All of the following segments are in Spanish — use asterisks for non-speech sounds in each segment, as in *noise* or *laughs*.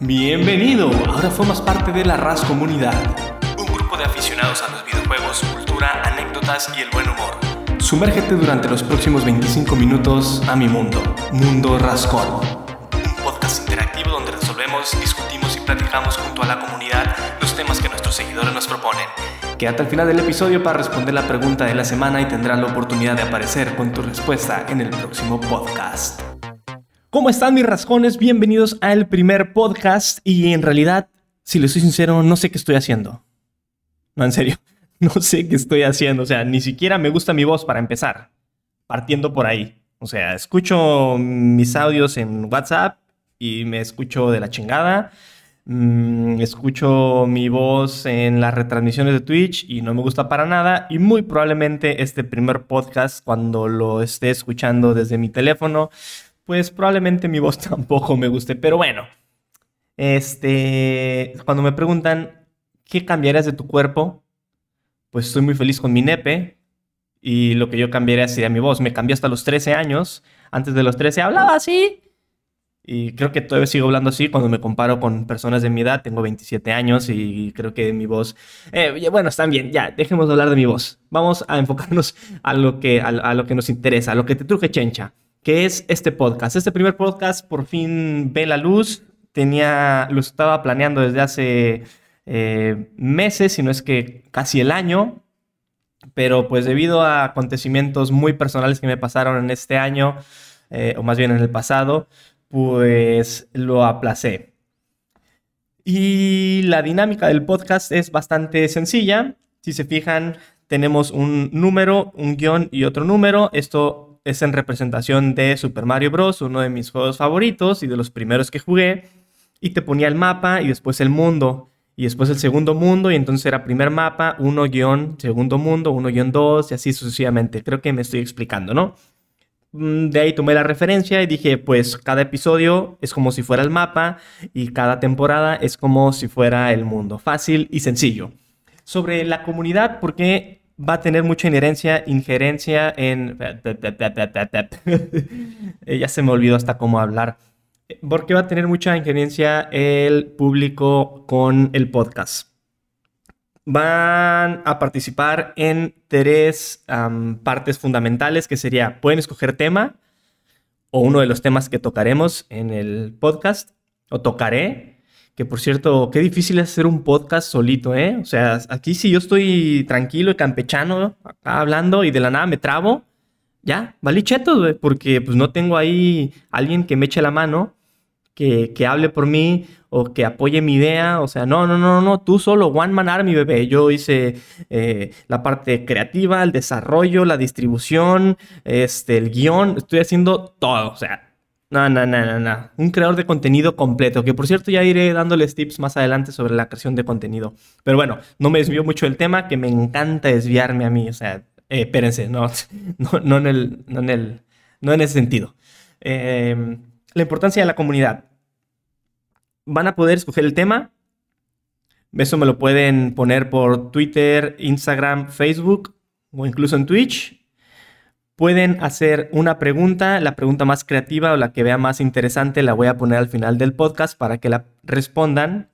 Bienvenido, ahora formas parte de la RAS Comunidad, un grupo de aficionados a los videojuegos, cultura, anécdotas y el buen humor. Sumérgete durante los próximos 25 minutos a mi mundo, Mundo Rascón. Un podcast interactivo donde resolvemos, discutimos y platicamos junto a la comunidad los temas que nuestros seguidores nos proponen. Quédate al final del episodio para responder la pregunta de la semana y tendrás la oportunidad de aparecer con tu respuesta en el próximo podcast. ¿Cómo están mis rascones? Bienvenidos al primer podcast y en realidad, si les soy sincero, no sé qué estoy haciendo. No, en serio, *laughs* no sé qué estoy haciendo. O sea, ni siquiera me gusta mi voz para empezar, partiendo por ahí. O sea, escucho mis audios en WhatsApp y me escucho de la chingada. Mm, escucho mi voz en las retransmisiones de Twitch y no me gusta para nada. Y muy probablemente este primer podcast, cuando lo esté escuchando desde mi teléfono, pues probablemente mi voz *laughs* tampoco me guste. Pero bueno, este, cuando me preguntan qué cambiarías de tu cuerpo, pues estoy muy feliz con mi nepe. Y lo que yo cambiaría sería mi voz. Me cambió hasta los 13 años. Antes de los 13 hablaba así. Y creo que todavía sigo hablando así cuando me comparo con personas de mi edad. Tengo 27 años y creo que mi voz... Eh, bueno, están bien, ya, dejemos de hablar de mi voz. Vamos a enfocarnos a lo que, a, a lo que nos interesa, a lo que te truje chencha que es este podcast. Este primer podcast por fin ve la luz. Tenía, lo estaba planeando desde hace eh, meses, si no es que casi el año. Pero pues debido a acontecimientos muy personales que me pasaron en este año, eh, o más bien en el pasado, pues lo aplacé. Y la dinámica del podcast es bastante sencilla. Si se fijan, tenemos un número, un guion y otro número. Esto es en representación de Super Mario Bros., uno de mis juegos favoritos y de los primeros que jugué. Y te ponía el mapa y después el mundo. Y después el segundo mundo, y entonces era primer mapa, uno guion, segundo mundo, uno guion dos, y así sucesivamente. Creo que me estoy explicando, ¿no? Mm, de ahí tomé la referencia y dije, pues cada episodio es como si fuera el mapa y cada temporada es como si fuera el mundo. Fácil y sencillo. Sobre la comunidad, porque va a tener mucha inherencia, injerencia en... *laughs* ya se me olvidó hasta cómo hablar. Porque va a tener mucha injerencia el público con el podcast. Van a participar en tres partes fundamentales, que sería, pueden escoger tema o uno de los temas que tocaremos en el podcast, o tocaré, que por cierto, qué difícil es hacer un podcast solito, ¿eh? O sea, aquí si yo estoy tranquilo y campechano, acá hablando y de la nada me trabo, ya, vale güey, porque pues no tengo ahí alguien que me eche la mano, que, que, hable por mí o que apoye mi idea. O sea, no, no, no, no, tú solo, one man army, bebé. Yo hice eh, la parte creativa, el desarrollo, la distribución, este, el guion, estoy haciendo todo. O sea, no, no, no, no, no. Un creador de contenido completo, que por cierto ya iré dándoles tips más adelante sobre la creación de contenido. Pero bueno, no me desvío mucho del tema, que me encanta desviarme a mí. O sea, eh, espérense, no, *laughs* no, en el, no, en el, no en ese sentido. Em, la importancia de la comunidad. Van a poder escoger el tema. Eso me lo pueden poner por Twitter, Instagram, Facebook o incluso en Twitch Pueden hacer una pregunta, la pregunta más creativa o la que vea más interesante la voy a poner al final del podcast para que la respondan.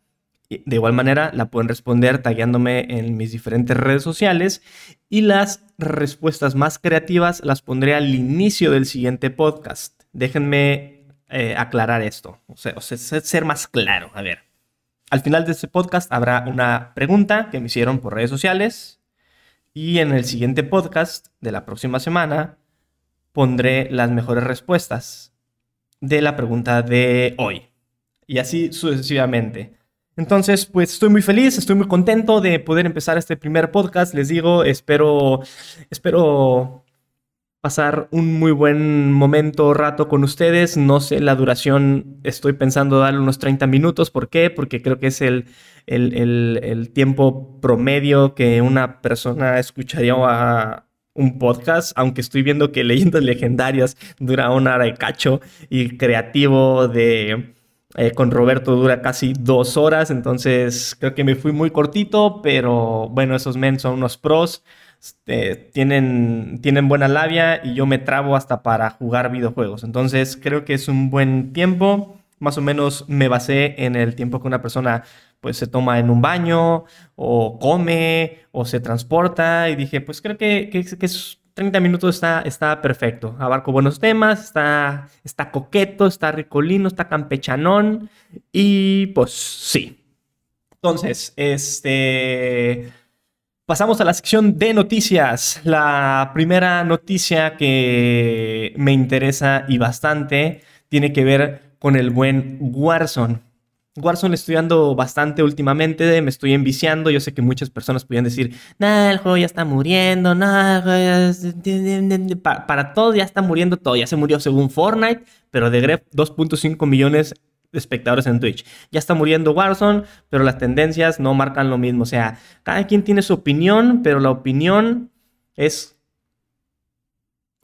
De igual manera, la pueden responder tagueándome en mis diferentes redes sociales y las respuestas más creativas las pondré al inicio del siguiente podcast. Déjenme eh, aclarar esto, o sea, ser más claro. A ver, al final de este podcast habrá una pregunta que me hicieron por redes sociales y en el siguiente podcast de la próxima semana pondré las mejores respuestas de la pregunta de hoy. Y así sucesivamente. Entonces, pues estoy muy feliz, estoy muy contento de poder empezar este primer podcast. Les digo, espero, espero pasar un muy buen momento, rato con ustedes. No sé la duración, estoy pensando darle unos 30 minutos. ¿Por qué? Porque creo que es el, el, tiempo promedio que una persona escucharía un podcast, aunque estoy viendo que Leyendas Legendarias dura una hora de cacho y creativo de... Eh, con Roberto dura casi dos horas, entonces creo que me fui muy cortito, pero bueno, esos men son unos pros, este, tienen, tienen buena labia y yo me trabo hasta para jugar videojuegos, entonces creo que es un buen tiempo más o menos me basé en el tiempo que una persona pues se toma en un baño o come o se transporta y dije pues creo que, que, que 30 minutos está, está perfecto. Abarco buenos temas, está, está coqueto, está ricolino, está campechanón y pues sí. Entonces, este... Pasamos a la sección de noticias. La primera noticia que me interesa y bastante tiene que ver con el buen Warzone. Warzone estoy estudiando bastante últimamente, me estoy enviciando. Yo sé que muchas personas podrían decir, nah, el juego ya está muriendo, nah, para, para todos ya está muriendo todo. Ya se murió según Fortnite, pero de Gref 2.5 millones de espectadores en Twitch. Ya está muriendo Warzone, pero las tendencias no marcan lo mismo. O sea, cada quien tiene su opinión, pero la opinión es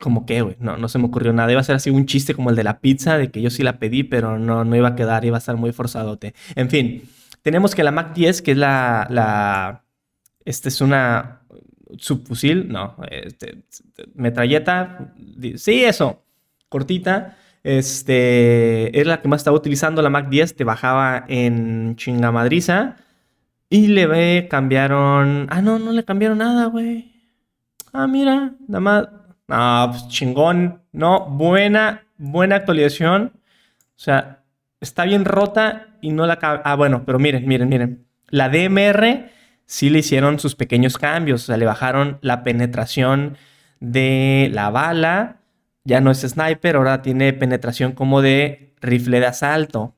como que, güey, no, no se me ocurrió nada. Iba a ser así un chiste como el de la pizza, de que yo sí la pedí, pero no, no iba a quedar, iba a estar muy forzadote. En fin, tenemos que la Mac 10, que es la, la, este es una subfusil, no, este, metralleta, sí, eso, cortita, este, es la que más estaba utilizando la Mac 10, te bajaba en chingamadriza y le cambiaron, ah, no, no le cambiaron nada, güey. Ah, mira, nada más Ah, pues chingón. No, buena, buena actualización. O sea, está bien rota y no la... Ah, bueno, pero miren, miren, miren. La DMR sí le hicieron sus pequeños cambios. O sea, le bajaron la penetración de la bala. Ya no es sniper, ahora tiene penetración como de rifle de asalto.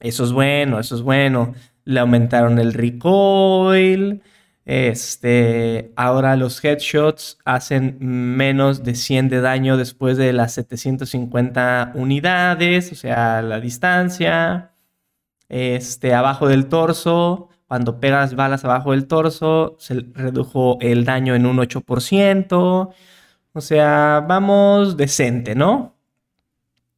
Eso es bueno, eso es bueno. Le aumentaron el recoil. Este, ahora los headshots hacen menos de 100 de daño después de las 750 unidades, o sea, la distancia. Este, abajo del torso, cuando pegas balas abajo del torso, se redujo el daño en un 8%. O sea, vamos decente, ¿no?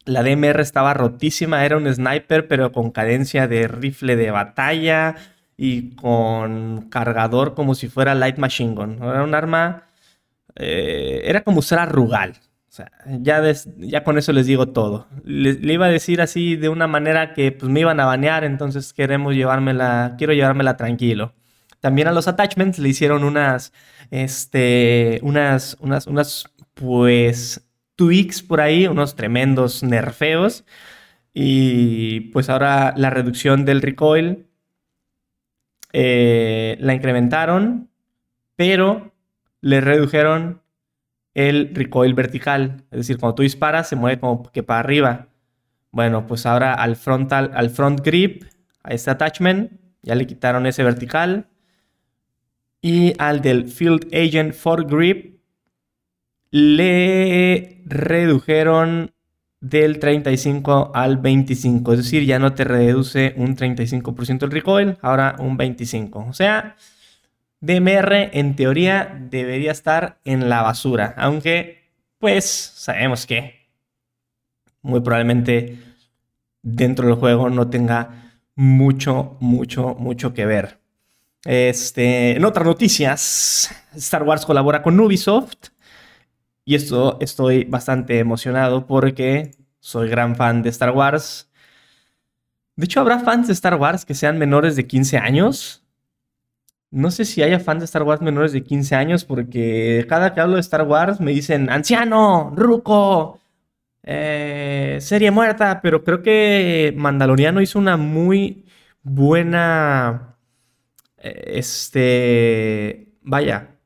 La DMR estaba rotísima, era un sniper, pero con cadencia de rifle de batalla y con cargador como si fuera Light Machine Gun. Era un arma, eh, era como usar a Rugal. O sea, ya, ya con eso les digo todo. Le, iba a decir así de una manera que pues me iban a banear, entonces queremos llevármela, quiero llevármela tranquilo. También a los attachments le hicieron unas, este, unas, unas, unas, pues, tweaks por ahí, unos tremendos nerfeos. Y pues ahora la reducción del recoil eh, la incrementaron, pero le redujeron el recoil vertical. Es decir, cuando tú disparas, se mueve como que para arriba. Bueno, pues ahora al frontal, al front grip, a este attachment, ya le quitaron ese vertical. Y al del Field Agent for Grip, le redujeron del 35 al 25. Es decir, ya no te reduce un 35% el recoil, ahora un 25%. O sea, DMR en teoría debería estar en la basura. Aunque, pues, sabemos que muy probablemente dentro del juego no tenga mucho, mucho, mucho que ver. Este, en otras noticias, Star Wars colabora con Ubisoft y esto estoy bastante emocionado porque soy gran fan de Star Wars. De hecho, ¿habrá fans de Star Wars que sean menores de 15 años? No sé si haya fans de Star Wars menores de 15 años porque cada que hablo de Star Wars me dicen anciano, ruco, eh, serie muerta, pero creo que Mandaloriano hizo una muy buena, eh, este, vaya,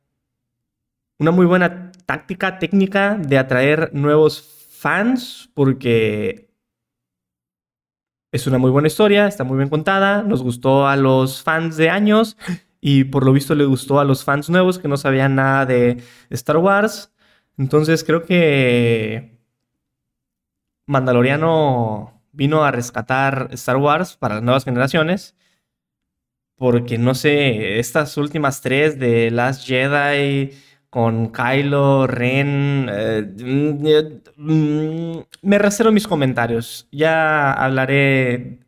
una muy buena táctica, técnica de atraer nuevos fans porque es una muy buena historia, está muy bien contada, nos gustó a los fans de años y por lo visto le gustó a los fans nuevos que no sabían nada de Star Wars. Entonces creo que Mandaloriano vino a rescatar Star Wars para las nuevas generaciones. Porque no sé, estas últimas tres de Last Jedi, con Kylo, Ren. Eh, mm, me reservo mis comentarios. Ya hablaré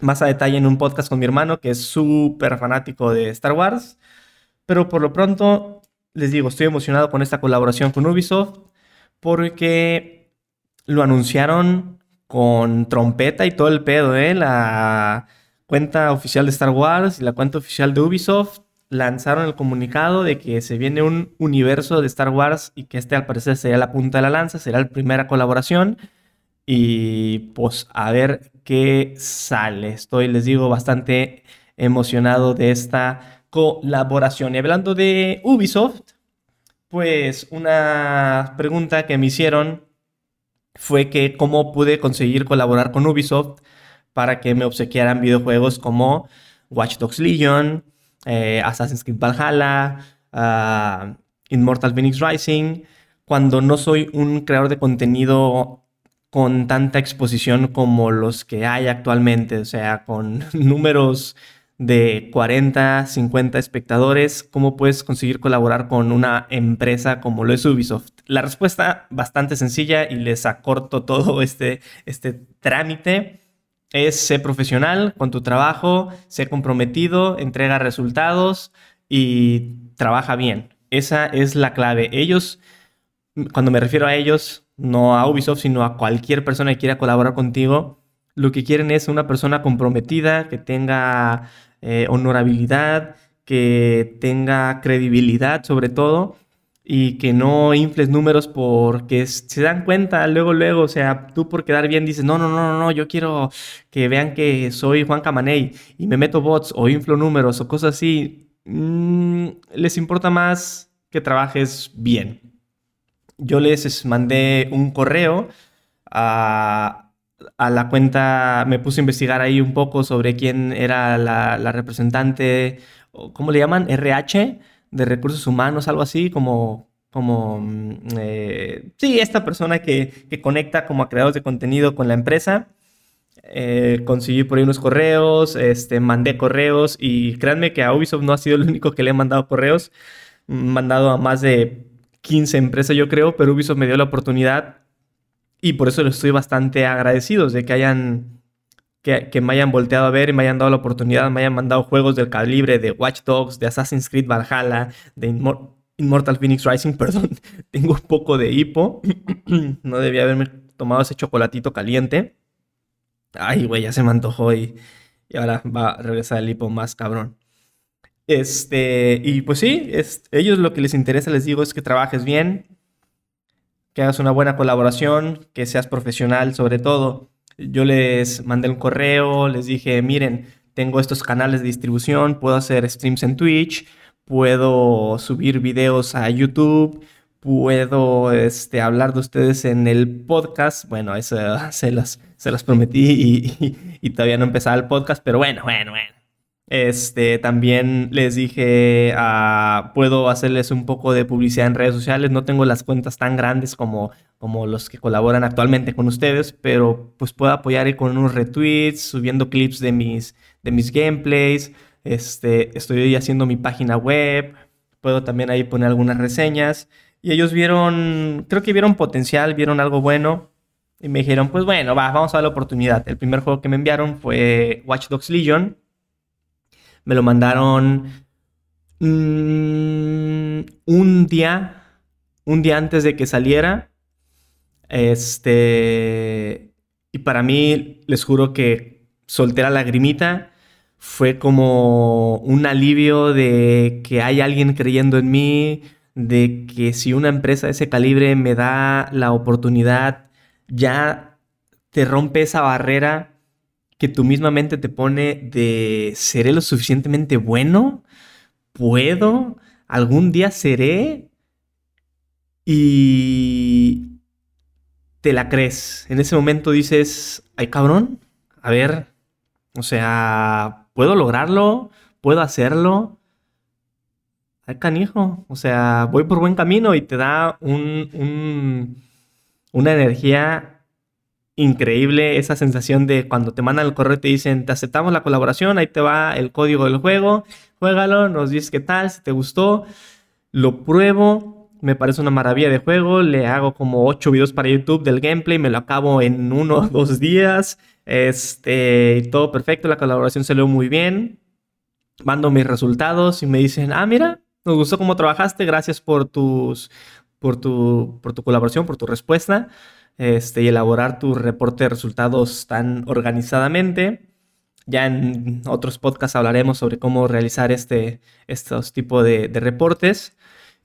más a detalle en un podcast con mi hermano, que es súper fanático de Star Wars. Pero por lo pronto, les digo, estoy emocionado con esta colaboración con Ubisoft porque lo anunciaron con trompeta y todo el pedo, ¿eh? La cuenta oficial de Star Wars y la cuenta oficial de Ubisoft lanzaron el comunicado de que se viene un universo de Star Wars y que este al parecer sería la punta de la lanza, será la primera colaboración. Y pues a ver qué sale. Estoy, les digo, bastante emocionado de esta colaboración. Y hablando de Ubisoft, pues una pregunta que me hicieron fue que cómo pude conseguir colaborar con Ubisoft para que me obsequiaran videojuegos como Watch Dogs Legion, eh, Assassin's Creed Valhalla, uh, Immortal Phoenix Rising, cuando no soy un creador de contenido con tanta exposición como los que hay actualmente, o sea, con *laughs* números de 40, 50 espectadores, ¿cómo puedes conseguir colaborar con una empresa como lo es Ubisoft? La respuesta bastante sencilla y les acorto todo este, este trámite es ser profesional con tu trabajo, ser comprometido, entrega resultados y trabaja bien. Esa es la clave. Ellos, cuando me refiero a ellos, no a Ubisoft, sino a cualquier persona que quiera colaborar contigo, lo que quieren es una persona comprometida, que tenga eh, honorabilidad, que tenga credibilidad sobre todo y que no infles números porque se dan cuenta luego, luego, o sea, tú por quedar bien dices, no, no, no, no, yo quiero que vean que soy Juan Camaney y me meto bots o inflo números o cosas así. Mm, les importa más que trabajes bien. Yo les mandé un correo a, a la cuenta, me puse a investigar ahí un poco sobre quién era la, la representante, ¿cómo le llaman? RH de recursos humanos, algo así, como, como mm, eh, sí, esta persona que, conecta como a creadores de contenido con la empresa. Eh, conseguí por ahí unos correos, este, mandé correos y créanme que a Ubisoft no ha sido el único que le he mandado correos, mandado a más de 15 empresas yo creo, pero Ubisoft me dio la oportunidad y por eso les estoy bastante agradecido de que hayan que, me hayan volteado a ver y me hayan dado la oportunidad, me hayan mandado juegos del calibre de Watch Dogs, de Assassin's Creed Valhalla, de Immortal Phoenix Rising, *laughs* perdón, tengo un poco de hipo, *clears throat* no debía haberme tomado ese chocolatito caliente. Ay, güey, ya se me antojó y, y ahora va a regresar el hipo más cabrón. Este, y pues sí, es, ellos lo que les interesa, les digo, es que trabajes bien, que hagas una buena colaboración, que seas profesional sobre todo. Yo les mandé un correo, les dije, miren, tengo estos canales de distribución, puedo hacer streams en Twitch, puedo subir videos a YouTube, puedo este, hablar de ustedes en el podcast. Bueno, eso *laughs* se las, se las prometí y, y todavía no empezaba el podcast, pero bueno, bueno, bueno. Este, también les dije, ah, puedo hacerles un poco de publicidad en redes sociales. No tengo las cuentas tan grandes como, como los que colaboran actualmente con ustedes, pero pues puedo apoyar con unos retweets, subiendo clips de mis, de mis gameplays. Este, estoy haciendo mi página web. Puedo también ahí poner algunas reseñas. Y ellos vieron, creo que vieron potencial, vieron algo bueno. Y me dijeron, pues bueno, va, vamos a la oportunidad. El primer juego que me enviaron fue Watch Dogs Legion me lo mandaron mm, un día, un día antes de que saliera. Este, y para mí, les juro que solté la lagrimita. Fue como un alivio de que hay alguien creyendo en mí, de que si una empresa de ese calibre me da la oportunidad, ya te rompe esa barrera que tu misma mente te pone de ¿seré lo suficientemente bueno? ¿Puedo? ¿Algún día seré? Y te la crees. En ese momento dices, ay cabrón, a ver, o sea, ¿puedo lograrlo? ¿Puedo hacerlo? Ay canijo, o sea, voy por buen camino y te da un, una energía increíble esa sensación de cuando te mandan el correo y te dicen, te aceptamos la colaboración, ahí te va el código del juego, juégalo, nos dices qué tal, si te gustó, lo pruebo, me parece una maravilla de juego, le hago como 8 videos para YouTube del gameplay, me lo acabo en uno o *laughs* dos días, este, todo perfecto, la colaboración salió muy bien, mando mis resultados y me dicen, ah, mira, nos gustó cómo trabajaste, gracias por tus, por tu, por tu colaboración, por tu respuesta. Este, y elaborar tu reporte de resultados tan organizadamente. Ya en otros podcasts hablaremos sobre cómo realizar este, estos tipos de, de reportes.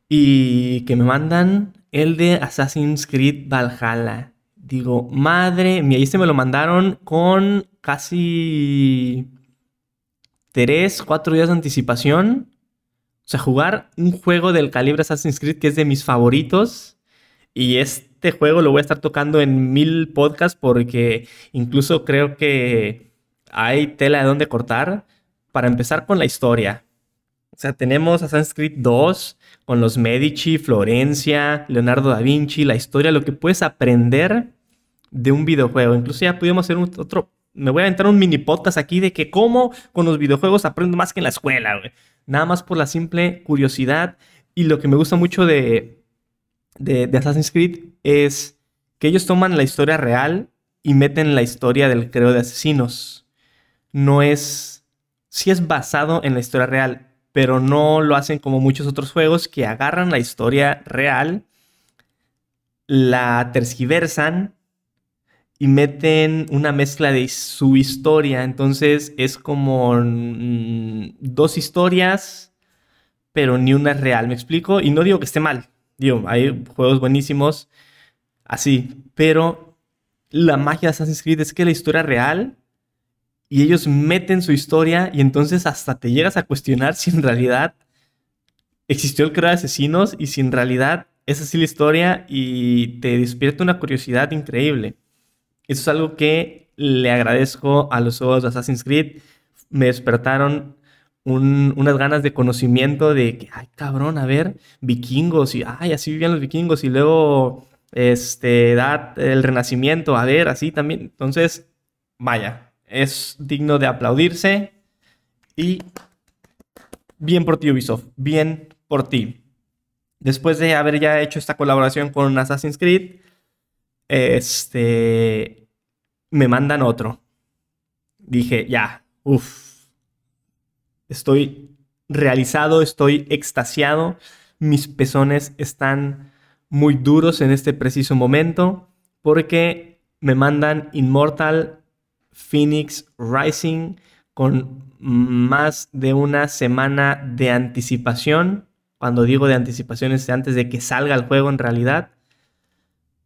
Y que me mandan el de Assassin's Creed Valhalla. Digo, madre mía, y este me lo mandaron con casi 3, 4 días de anticipación. O sea, jugar un juego del calibre Assassin's Creed que es de mis favoritos. Y este juego lo voy a estar tocando en mil podcasts porque incluso creo que hay tela de dónde cortar. Para empezar con la historia. O sea, tenemos Assassin's Creed 2 con los Medici, Florencia, Leonardo da Vinci, la historia, lo que puedes aprender de un videojuego. Incluso ya pudimos hacer un, otro. Me voy a aventar un mini podcast aquí de que cómo con los videojuegos aprendo más que en la escuela, güey. Nada más por la simple curiosidad. Y lo que me gusta mucho de, de, Assassin's Creed es que ellos toman la historia real y meten la historia del creo de asesinos. No es. Sí es basado en la historia real, pero no lo hacen como muchos otros juegos que agarran la historia real, la tergiversan y meten una mezcla de su historia. Entonces es como mm, dos historias, pero ni una es real. ¿Me explico? Y no digo que esté mal. Digo, hay juegos buenísimos así, pero la magia de Assassin's Creed es que la historia real y ellos meten su historia y entonces hasta te llegas a cuestionar si en realidad existió el creador de asesinos y si en realidad es así la historia y te despierta una curiosidad increíble. Eso es algo que le agradezco a los juegos de Assassin's Creed. Me despertaron unas ganas de conocimiento de que, ay, cabrón, a ver, vikingos y, ay, así vivían los vikingos y luego, este, da el renacimiento, a ver, así también. Entonces, vaya, es digno de aplaudirse y bien por ti Ubisoft, bien por ti. Después de haber ya hecho esta colaboración con Assassin's Creed, este, me mandan otro. Dije, ya, uff, estoy realizado, estoy extasiado, mis pezones están muy duros en este preciso momento porque me mandan Immortal Phoenix Rising con más de una semana de anticipación. Cuando digo de anticipación es antes de que salga el juego en realidad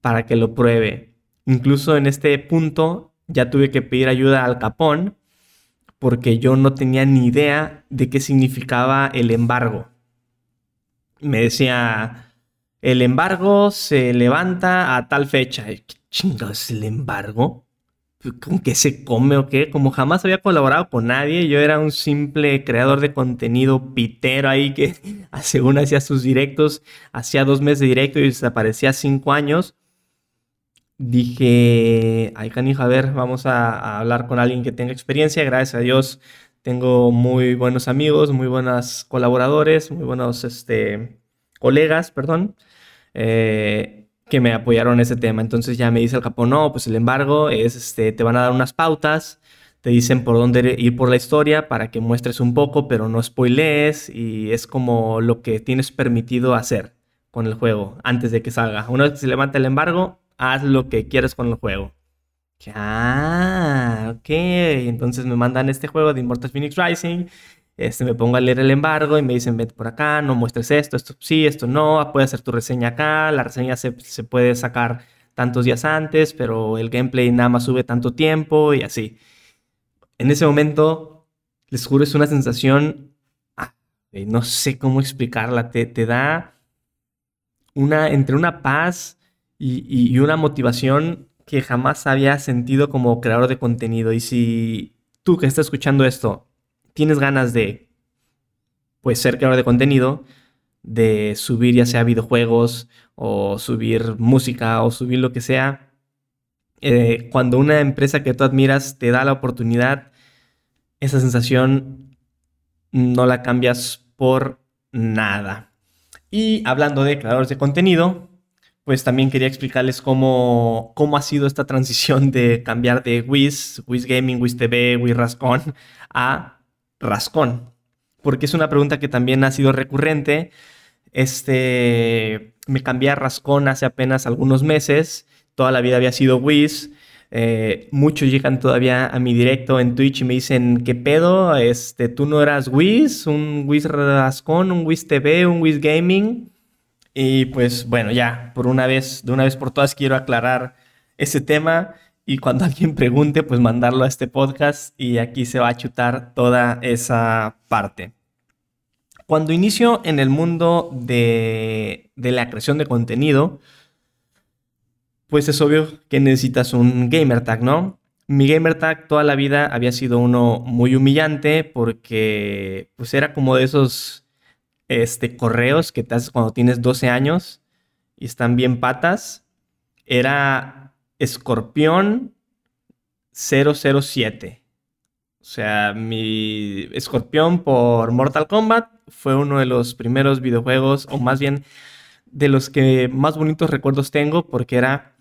para que lo pruebe. Incluso en este punto ya tuve que pedir ayuda al capón porque yo no tenía ni idea de qué significaba el embargo. Me decía, el embargo se levanta a tal fecha. ¿Qué chingados es el embargo? ¿Con qué se come o qué? Como jamás había colaborado con nadie, yo era un simple creador de contenido pitero ahí que *laughs* según hacía sus directos, hacía dos meses de directo y desaparecía cinco años dije, ay canijo, a ver, vamos a, hablar con alguien que tenga experiencia. Gracias a Dios tengo muy buenos amigos, muy buenos colaboradores, muy buenos este, colegas, perdón, eh, que me apoyaron en ese tema. Entonces ya me dice el capo, no, pues el embargo es, este, te van a dar unas pautas, te dicen por dónde ir por la historia para que muestres un poco, pero no spoilees y es como lo que tienes permitido hacer con el juego antes de que salga. Una vez que se levanta el embargo, haz lo que quieras con el juego. Ah, ok. Entonces me mandan este juego de Immortal Phoenix Rising. Este, me pongo a leer el embargo y me dicen, vete por acá, no muestres esto, esto sí, esto no, puedes hacer tu reseña acá, la reseña se, puede sacar tantos días antes, pero el gameplay nada más sube tanto tiempo y así. En ese momento, les juro, es una sensación, ah, no sé cómo explicarla, te, te da una, entre una paz y, una motivación que jamás había sentido como creador de contenido. Y si tú que estás escuchando esto tienes ganas de pues ser creador de contenido, de subir ya sea videojuegos o subir música o subir lo que sea, eh, cuando una empresa que tú admiras te da la oportunidad, esa sensación no la cambias por nada. Y hablando de creadores de contenido, pues también quería explicarles cómo, cómo ha sido esta transición de cambiar de Wiz, Wiz Gaming, Wiz TV, Wiz Rascón a Rascón. Porque es una pregunta que también ha sido recurrente. Este, me cambié a Rascón hace apenas algunos meses. toda la vida había sido Wiz. Eh, muchos llegan todavía a mi directo en Twitch y me dicen, ¿qué pedo? Este, ¿Tú no eras Wiz? ¿Un Wiz Rascón? ¿Un Wiz TV? ¿Un Wiz Gaming? Y pues bueno, ya, por una vez, de una vez por todas quiero aclarar ese tema y cuando *laughs* alguien pregunte, pues mandarlo a este podcast y aquí se va a chutar toda esa parte. Cuando inicio en el mundo de, la creación de contenido, pues es obvio que necesitas un gamer tag, ¿no? Mi gamer tag toda la vida había sido uno muy humillante porque pues era como de esos este, correos que te haces cuando tienes 12 años y están bien patas. Era escorpión 007. O sea, mi escorpión por Mortal Kombat fue uno de los primeros videojuegos, o más bien de los que más bonitos recuerdos tengo, porque era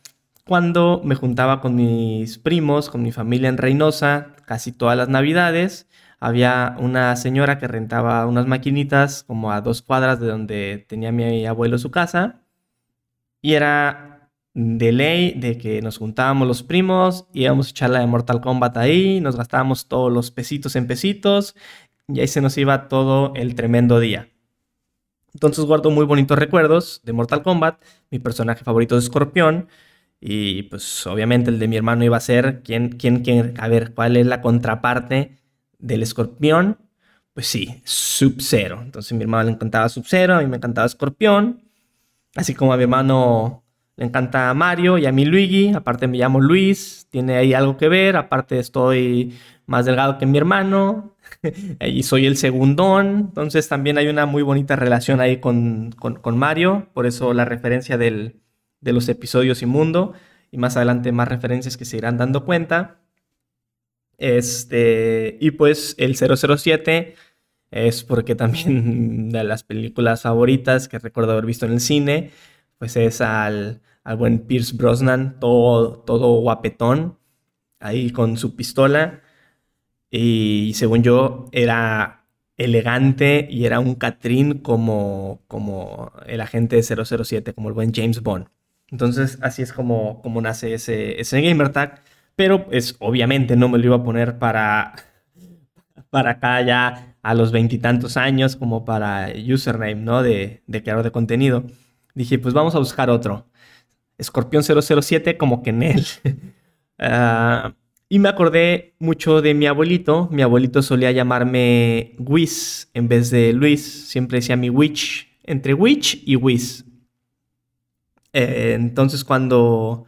cuando me juntaba con mis primos, con mi familia en Reynosa, casi todas las navidades. Había una señora que rentaba unas maquinitas como a dos cuadras de donde tenía mi abuelo su casa. Y era de ley de que nos juntábamos los primos, íbamos a echar la de Mortal Kombat ahí, nos gastábamos todos los pesitos en pesitos y ahí se nos iba todo el tremendo día. Entonces guardo muy bonitos recuerdos de Mortal Kombat, mi personaje favorito es Escorpión y pues obviamente el de mi hermano iba a ser quién, quién, quién, a ver, cuál es la contraparte del Escorpión. Pues sí, Sub-Zero. Entonces a mi hermano le encantaba Sub-Zero, a mí me encantaba Escorpión. Así como a mi hermano le encanta Mario y a mí Luigi. Aparte me llamo Luis, tiene ahí algo que ver. Aparte estoy más delgado que mi hermano *laughs* y soy el segundón. Entonces también hay una muy bonita relación ahí con, con, Mario. Por eso la referencia del, de los episodios Inmundo. Y más adelante más referencias que se irán dando cuenta. Este, y pues el 007 es porque también *laughs* de las películas favoritas que recuerdo haber visto en el cine, pues es al, al buen Pierce Brosnan, todo, todo guapetón, ahí con su pistola. Y según yo, era elegante y era un Catrín como, como el agente 007, como el buen James Bond. Entonces, así es como, como nace ese, ese gamer tag. Pero, pues, obviamente no me lo iba a poner para, para acá ya a los veintitantos años, como para username, ¿no? De, de creador de contenido. Dije, pues vamos a buscar otro. Escorpión 007 como que en él. *laughs* Ah, y me acordé mucho de mi abuelito. Mi abuelito solía llamarme Whis en vez de Luis. Siempre decía mi Witch. Entre Witch y Whis. Eh, entonces cuando,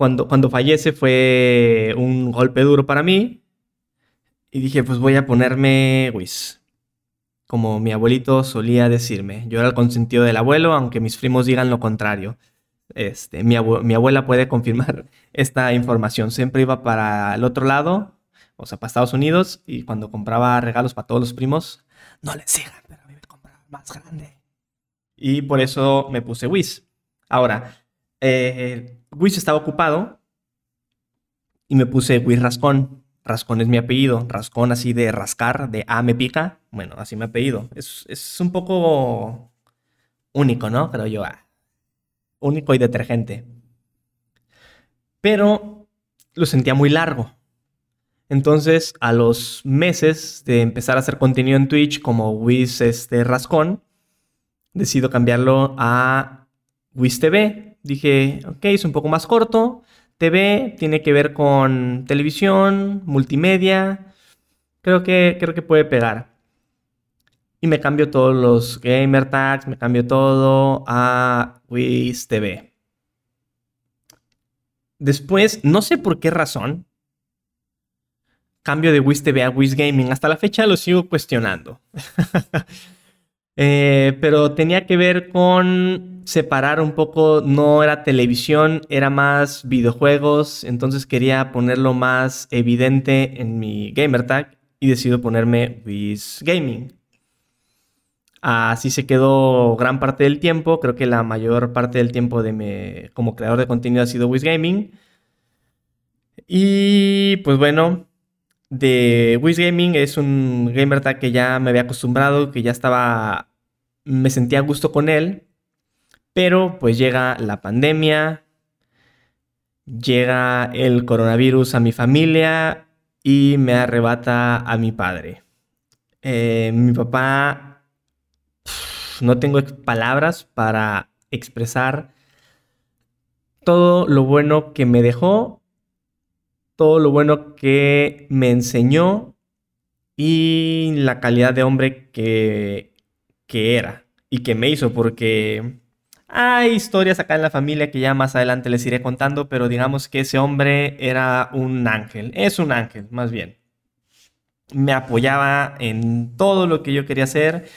cuando, cuando fallece fue un golpe duro para mí. Y dije, pues voy a ponerme Whis. Como mi abuelito solía decirme. Yo era el consentido del abuelo, aunque mis primos digan lo contrario. Este, mi, abuela puede confirmar *laughs* esta información. Siempre iba para el otro lado, o sea, para Estados Unidos, y cuando compraba regalos para todos los primos, no les sigan, pero a mí me más grande. Y por eso me puse Wiz. Ahora, eh, Wiz estaba ocupado y me puse Wiz Rascón. Rascón es mi apellido. Rascón así de rascar, de A me pica. Bueno, así mi apellido. Es, es un poco único, ¿no? Pero yo, ah, único y detergente. Pero lo sentía muy largo. Entonces, a los meses de empezar a hacer contenido en Twitch como Wiz este Rascón, decido cambiarlo a Wiz TV. Dije, ok, es un poco más corto. TV tiene que ver con televisión, multimedia. Creo que, creo que puede pegar. Y me cambio todos los gamer tags, me cambio todo a Wiz TV. Después, no sé por qué razón, cambio de Wiz TV a Wiz Gaming. Hasta la fecha lo sigo cuestionando. *laughs* Eh, pero tenía que ver con separar un poco, no era televisión, era más videojuegos, entonces quería ponerlo más evidente en mi gamer tag y decido ponerme Wiz Gaming. Así se quedó gran parte del tiempo. Creo que la mayor parte del tiempo de como creador de contenido ha sido Wiz Gaming. Y pues bueno, de Wiz Gaming es un gamer tag que ya me había acostumbrado, que ya estaba, me sentía a gusto con él. Pero pues llega la pandemia, llega el coronavirus a mi familia y me arrebata a mi padre. Eh, mi papá, no tengo palabras para expresar todo lo bueno que me dejó, todo lo bueno que me enseñó y la calidad de hombre que, que era y que me hizo, porque hay historias acá en la familia que ya más adelante les iré contando, pero digamos que ese hombre era un ángel, es un ángel más bien. Me apoyaba en todo lo que yo quería hacer.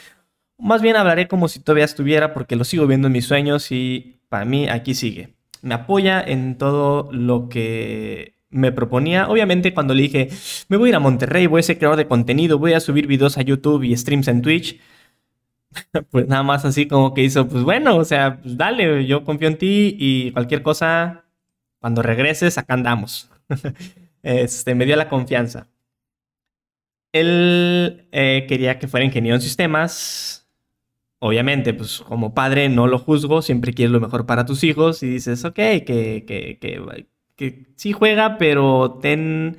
Más bien hablaré como si todavía estuviera porque lo sigo viendo en mis sueños y para mí aquí sigue. Me apoya en todo lo que me proponía. Obviamente cuando le dije, me voy a ir a Monterrey, voy a ser creador de contenido, voy a subir videos a YouTube y streams en Twitch *laughs* pues nada más así como que hizo, pues bueno, o sea, pues dale, yo confío en ti y cualquier cosa, cuando regreses, acá andamos. *laughs* este, me dio la confianza. Él eh, quería que fuera ingeniero en sistemas. Obviamente, pues como padre no lo juzgo, siempre quieres lo mejor para tus hijos y dices, ok, que, que, que, que sí juega, pero ten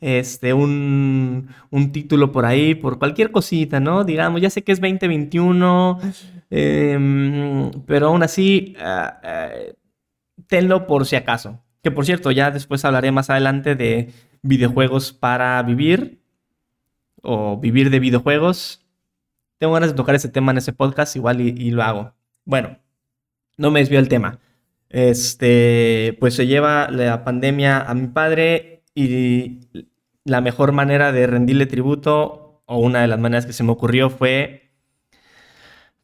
este, un, título por ahí, por cualquier cosita, ¿no? Digamos, ya sé que es 2021, em, pero aún así, ah, ah, tenlo por si acaso. Que por cierto, ya después hablaré más adelante de videojuegos para vivir o vivir de videojuegos. Tengo ganas de tocar ese tema en ese podcast, igual y, lo hago. Bueno, no me desvío el tema. Este, pues se lleva la pandemia a mi padre y la mejor manera de rendirle tributo, o una de las maneras que se me ocurrió fue,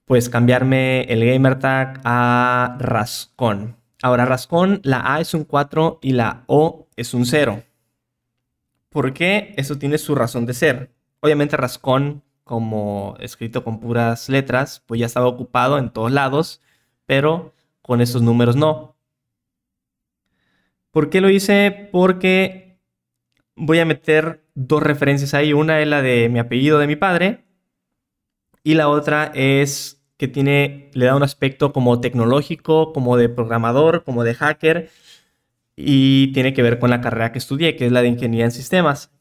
pues, cambiarme el gamer tag a Rascón. Ahora, Rascón, la A es un 4 y la O es un 0. ¿Por qué? Eso tiene su razón de ser. Obviamente, Rascón, como escrito con puras letras, pues ya estaba ocupado en todos lados, pero con esos números no. ¿Por qué lo hice? Porque voy a meter dos referencias ahí. Una es la de mi apellido de mi padre y la otra es que tiene, le da un aspecto como tecnológico, como de programador, como de hacker y tiene que ver con la carrera que estudié, que es la de ingeniería en sistemas.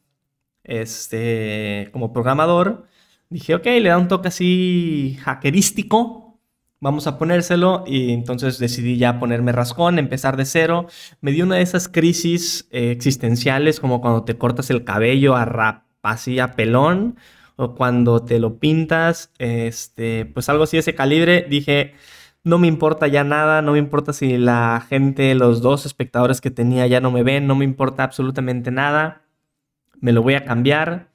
Este, como programador, dije, ok, le da un toque así hackerístico, vamos a ponérselo y entonces decidí ya ponerme rascón, empezar de cero. Me dio una de esas crisis eh, existenciales como cuando te cortas el cabello a rap, a pelón o cuando te lo pintas, este, pues algo así de ese calibre. Dije, no me importa ya nada, no me importa si la gente, los dos espectadores que tenía ya no me ven, no me importa absolutamente nada. Me lo voy a cambiar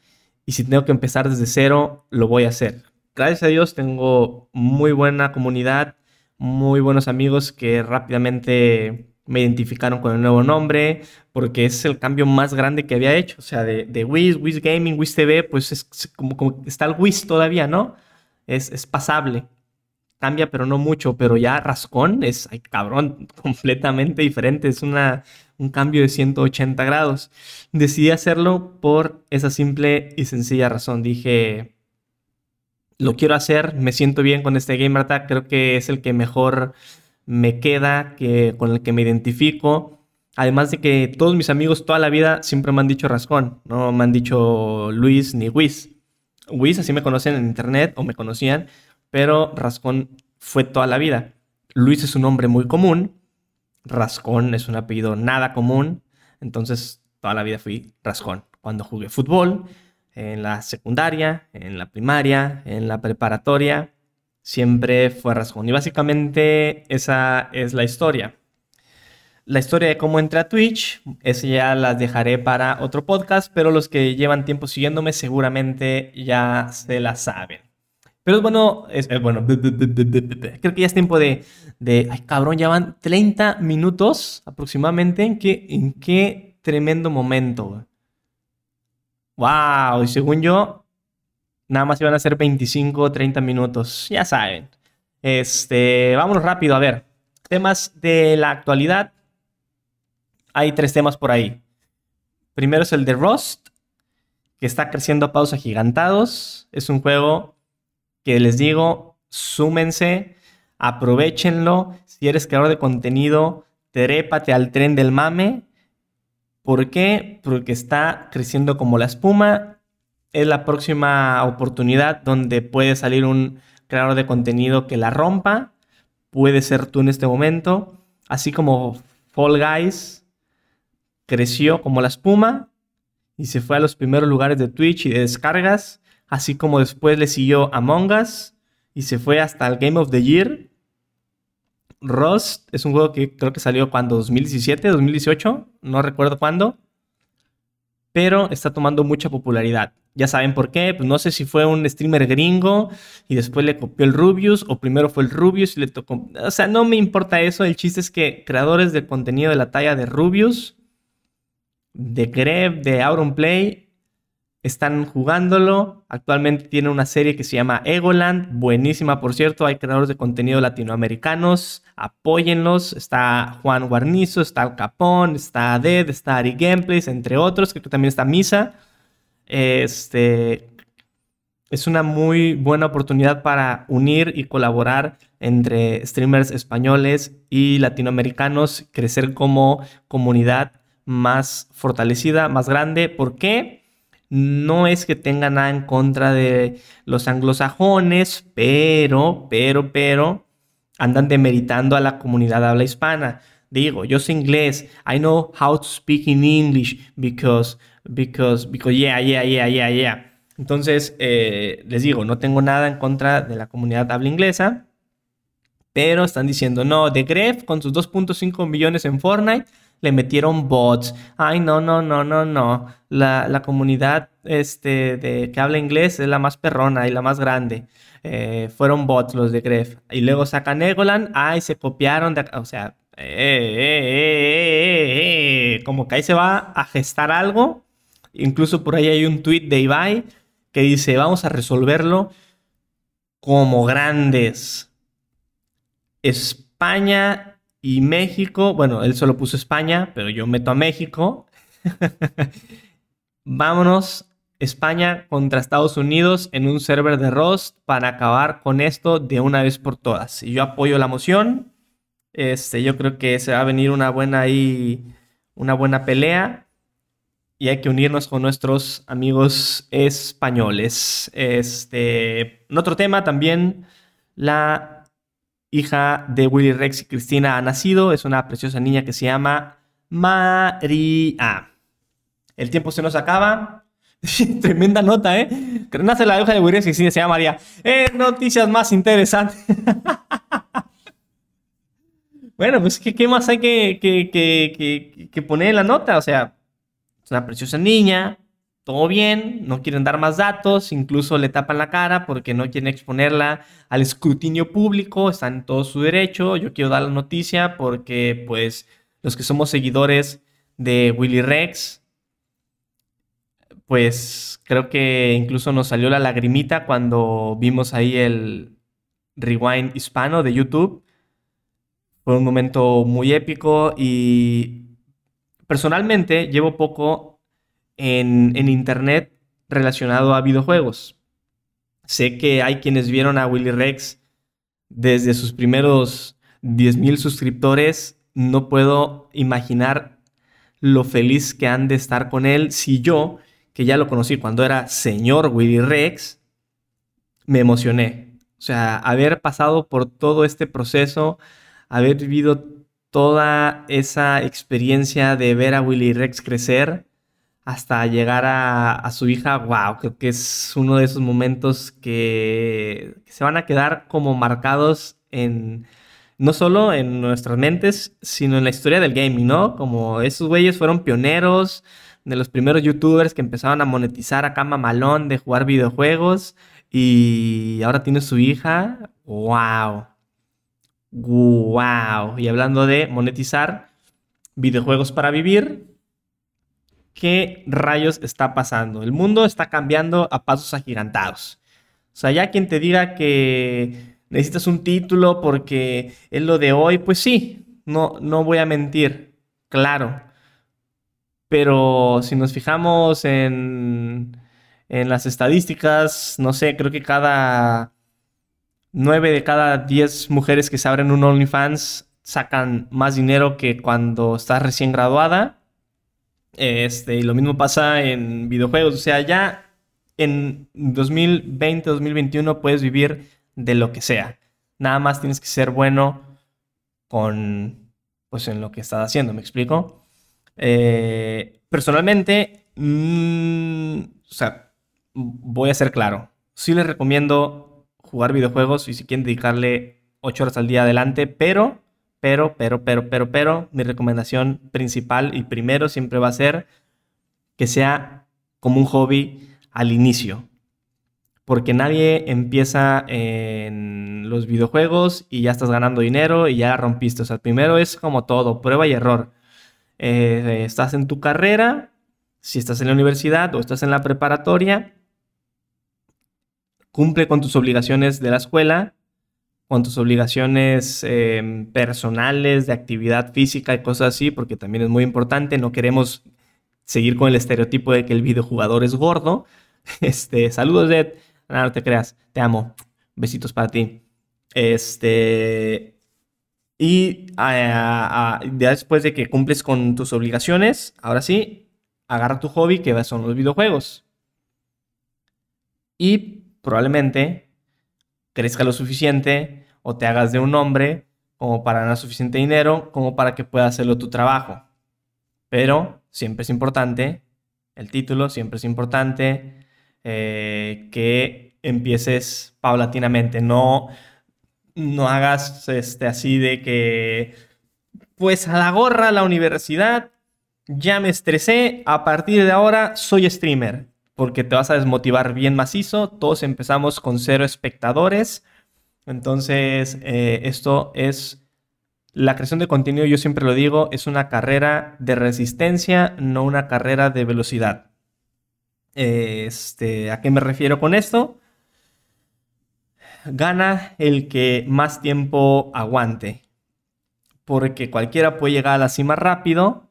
y si tengo que empezar desde cero, lo voy a hacer gracias a Dios tengo muy buena comunidad, muy buenos amigos que rápidamente me identificaron con el nuevo nombre, porque es el cambio más grande que había hecho. O sea, de, de Wiz, Wiz Gaming, Wiz TV, pues es como, está el Wiz todavía, ¿no? Es, es, pasable. Cambia, pero no mucho. Pero ya Rascón es, ay, cabrón, *laughs* completamente diferente. Es una, un cambio de 180 grados. Decidí hacerlo por esa simple y sencilla razón. Dije, lo quiero hacer, me siento bien con este Gamer Tag, creo que es el que mejor me queda, que, con el que me identifico. Además de que todos mis amigos toda la vida siempre me han dicho Rascón, no me han dicho Luis ni Wiz. Wiz así me conocen en internet o me conocían, pero Rascón fue toda la vida. Luis es un nombre muy común, Rascón es un apellido nada común, entonces toda la vida fui Rascón. Cuando jugué fútbol, en la secundaria, en la primaria, en la preparatoria, siempre fue rascón. Y básicamente esa es la historia. La historia de cómo entré a Twitch, esa ya las dejaré para otro podcast, pero los que llevan tiempo siguiéndome seguramente ya se la saben. Pero bueno, es, bueno, creo que ya es tiempo de, de, ay cabrón, ya van 30 minutos aproximadamente. ¿En qué, en qué tremendo momento? Wow, y según yo, nada más iban a ser 25 o 30 minutos. Ya saben. Este, vámonos rápido a ver. Temas de la actualidad. Hay tres temas por ahí. Primero es el de Rust, que está creciendo a pausas agigantados. Es un juego que les digo, súmense, aprovechenlo. Si eres creador de contenido, trépate al tren del mame. ¿Por qué? Porque está creciendo como la espuma. Es la próxima oportunidad donde puede salir un creador de contenido que la rompa. Puede ser tú en este momento. Así como Fall Guys creció como la espuma y se fue a los primeros lugares de Twitch y de descargas. Así como después le siguió Among Us y se fue hasta el Game of the Year. Rust es un juego que creo que salió cuando 2017, 2018, no recuerdo cuándo, pero está tomando mucha popularidad. Ya saben por qué, pues no sé si fue un streamer gringo y después le copió el Rubius o primero fue el Rubius y le tocó, o sea, no me importa eso, el chiste es que creadores de contenido de la talla de Rubius, de Greb, de Auronplay están jugándolo. Actualmente tiene una serie que se llama Egoland, buenísima por cierto. Hay creadores de contenido latinoamericanos, apóyenlos. Está Juan Guarnizo, está Capón, está Dead, está Ari Gameplays, entre otros. Creo que también está Misa. Este es una muy buena oportunidad para unir y colaborar entre streamers españoles y latinoamericanos, crecer como comunidad más fortalecida, más grande. ¿Por qué? No es que tenga nada en contra de los anglosajones, pero, pero, pero, andan demeritando a la comunidad habla hispana. Digo, yo sé inglés. I know how to speak in English because, because, because, yeah, yeah, yeah, yeah, yeah. Entonces, eh, les digo, no tengo nada en contra de la comunidad habla inglesa, pero están diciendo, no, de Gref con sus 2.5 millones en Fortnite le metieron bots. Ay, no, no, no, no, no. La, comunidad este, de, que habla inglés es la más perrona y la más grande. Eh, fueron bots los de Gref. Y luego sacan Egoland. Ay, se copiaron de O sea, eh, eh, como que ahí se va a gestar algo. Incluso por ahí hay un tweet de Ibai que dice, vamos a resolverlo como grandes. España y México, bueno, él solo puso España, pero yo meto a México. *laughs* Vámonos, España contra Estados Unidos en un server de Rust para acabar con esto de una vez por todas. Y yo apoyo la moción. Este, yo creo que se va a venir una buena una buena pelea. Y hay que unirnos con nuestros amigos españoles. Este, en otro tema también, la hija de Willy Rex y Cristina, ha nacido. Es una preciosa niña que se llama María. El tiempo se nos acaba. *laughs* Tremenda nota, ¿eh? Nace la hija de Willy Rex y Cristina, se llama María. Eh, noticias más interesantes. *laughs* bueno, pues, ¿qué, más hay que, que, que poner en la nota? O sea, es una preciosa niña, todo bien, no quieren dar más datos, incluso le tapan la cara porque no quieren exponerla al escrutinio público, están en todo su derecho. Yo quiero dar la noticia porque pues los que somos seguidores de Willy Rex, pues creo que incluso nos salió la lagrimita cuando vimos ahí el rewind hispano de YouTube. Fue un momento muy épico y personalmente llevo poco en, internet relacionado a videojuegos. Sé que hay quienes vieron a Willy Rex desde sus primeros 10.000 suscriptores. No puedo imaginar lo feliz que han de estar con él si yo, que ya lo conocí cuando era señor Willy Rex, me emocioné. O sea, haber pasado por todo este proceso, haber vivido toda esa experiencia de ver a Willy Rex crecer, hasta llegar a, su hija, wow, creo que es uno de esos momentos que, se van a quedar como marcados en, no solo en nuestras mentes, sino en la historia del gaming, ¿no? Como esos güeyes fueron pioneros de los primeros youtubers que empezaron a monetizar a cama malón de jugar videojuegos y ahora tiene su hija, wow, wow. Y hablando de monetizar videojuegos para vivir, qué rayos está pasando. El mundo está cambiando a pasos agigantados. O sea, ya quien te diga que necesitas un título porque es lo de hoy, pues sí, no, no voy a mentir, claro. Pero si nos fijamos en, en las estadísticas, no sé, creo que cada 9 de cada 10 mujeres que se abren un OnlyFans sacan más dinero que cuando estás recién graduada. Este, y lo mismo pasa en videojuegos. O sea, ya en 2020, 2021 puedes vivir de lo que sea. Nada más tienes que ser bueno con, pues, en lo que estás haciendo, ¿me explico? Eh, personalmente, mm, o sea, voy a ser claro. Sí les recomiendo jugar videojuegos y si quieren dedicarle 8 horas al día adelante, pero, pero, pero, pero, pero, pero, mi recomendación principal y primero siempre va a ser que sea como un hobby al inicio. Porque nadie empieza en los videojuegos y ya estás ganando dinero y ya rompiste. O sea, primero es como todo, prueba y error. Eh, estás en tu carrera, si estás en la universidad o estás en la preparatoria, cumple con tus obligaciones de la escuela, con tus obligaciones em, personales, de actividad física y cosas así, porque también es muy importante. No queremos seguir con el estereotipo de que el videojugador es gordo. *laughs* Este, saludos, Ed. No, te creas, te amo. Besitos para ti. Este. Y ya después de que cumples con tus obligaciones, ahora sí, agarra tu hobby, que son los videojuegos. Y probablemente crezca lo suficiente o te hagas de un hombre como para ganar suficiente dinero como para que puedas hacerlo tu trabajo. Pero siempre es importante el título, siempre es importante eh, que empieces paulatinamente, no, no hagas este, así de que, pues a la gorra la universidad, ya me estresé, a partir de ahora soy streamer, porque te vas a desmotivar bien macizo, todos empezamos con cero espectadores, entonces eh, esto es... La creación de contenido, yo siempre lo digo, es una carrera de resistencia, no una carrera de velocidad. Este, ¿A qué me refiero con esto? Gana el que más tiempo aguante. Porque cualquiera puede llegar a la cima rápido,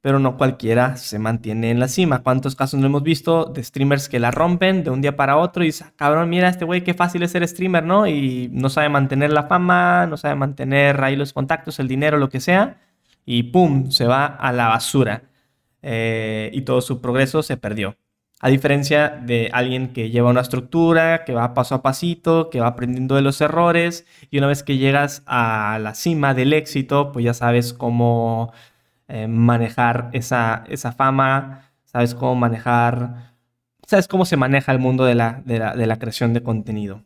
pero no cualquiera se mantiene en la cima. ¿Cuántos casos no hemos visto de streamers que la rompen de un día para otro y dicen, ah, cabrón, mira este güey, qué fácil es ser streamer, ¿no? Y no sabe mantener la fama, no sabe mantener ahí los contactos, el dinero, lo que sea, y ¡pum! se va a la basura. Eh, y todo su progreso se perdió. A diferencia de alguien que lleva una estructura, que va paso a pasito, que va aprendiendo de los errores y una vez que llegas a la cima del éxito, pues ya sabes cómo eh, manejar esa, esa fama, sabes cómo manejar, sabes cómo se maneja el mundo de la, de la, creación de contenido.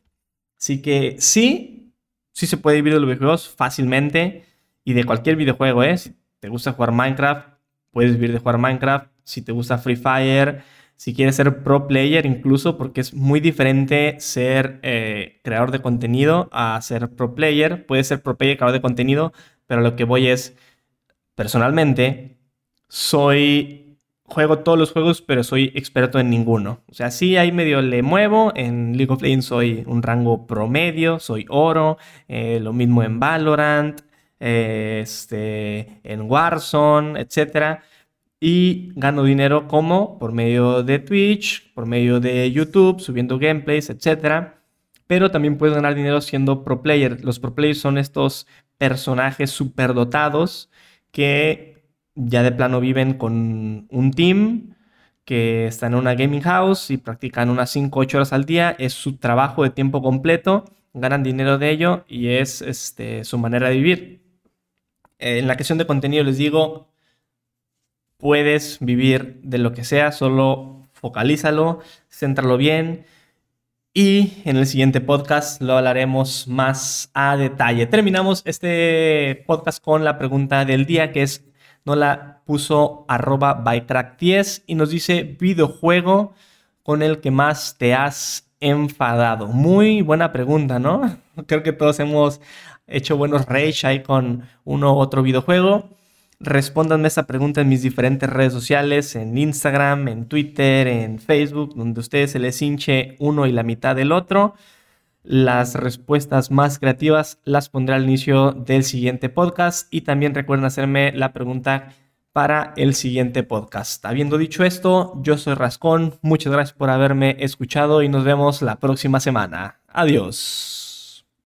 Así que sí, sí se puede vivir de los videojuegos fácilmente y de cualquier videojuego, ¿eh? Si te gusta jugar Minecraft, puedes vivir de jugar Minecraft. Si te gusta Free Fire, si quieres ser pro player incluso, porque es muy diferente ser eh, creador de contenido a ser pro player. Puedes ser pro player, creador de contenido, pero lo que voy es, personalmente, soy, juego todos los juegos, pero soy experto en ninguno. O sea, sí, ahí medio le muevo. En League of Legends soy un rango promedio, soy oro. Eh, lo mismo en Valorant, eh, este, en Warzone, etcétera y gano dinero como por medio de Twitch, por medio de YouTube, subiendo gameplays, etc. Pero también puedes ganar dinero siendo pro player. Los pro players son estos personajes superdotados que ya de plano viven con un team que está en una gaming house y practican unas 5 8 horas al día. Es su trabajo de tiempo completo, ganan dinero de ello y es este, su manera de vivir. En la creación de contenido les digo, puedes vivir de lo que sea, solo focalízalo, céntralo bien y en el siguiente podcast lo hablaremos más a detalle. Terminamos este podcast con la pregunta del día que es, no la puso arroba bycrack10 y nos dice videojuego con el que más te has enfadado. Muy buena pregunta, ¿no? *laughs* Creo que todos hemos hecho buenos rage ahí con uno u otro videojuego. Respóndanme esa pregunta en mis diferentes redes sociales, en Instagram, en Twitter, en Facebook, donde a ustedes se les hinche uno y la mitad del otro. Las respuestas más creativas las pondré al inicio del siguiente podcast y también recuerden hacerme la pregunta para el siguiente podcast. Habiendo dicho esto, yo soy Rascón, muchas gracias por haberme escuchado y nos vemos la próxima semana. Adiós.